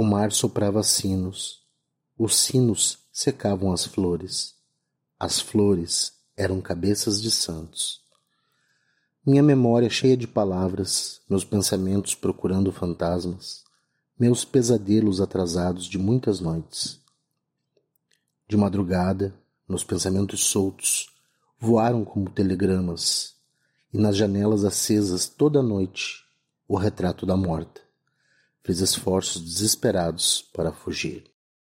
O mar soprava sinos, os sinos secavam as flores, as flores eram cabeças de santos. Minha memória cheia de palavras, meus pensamentos procurando fantasmas, meus pesadelos atrasados de muitas noites. De madrugada, meus pensamentos soltos voaram como telegramas, e nas janelas acesas toda noite o retrato da morta fez esforços desesperados para fugir.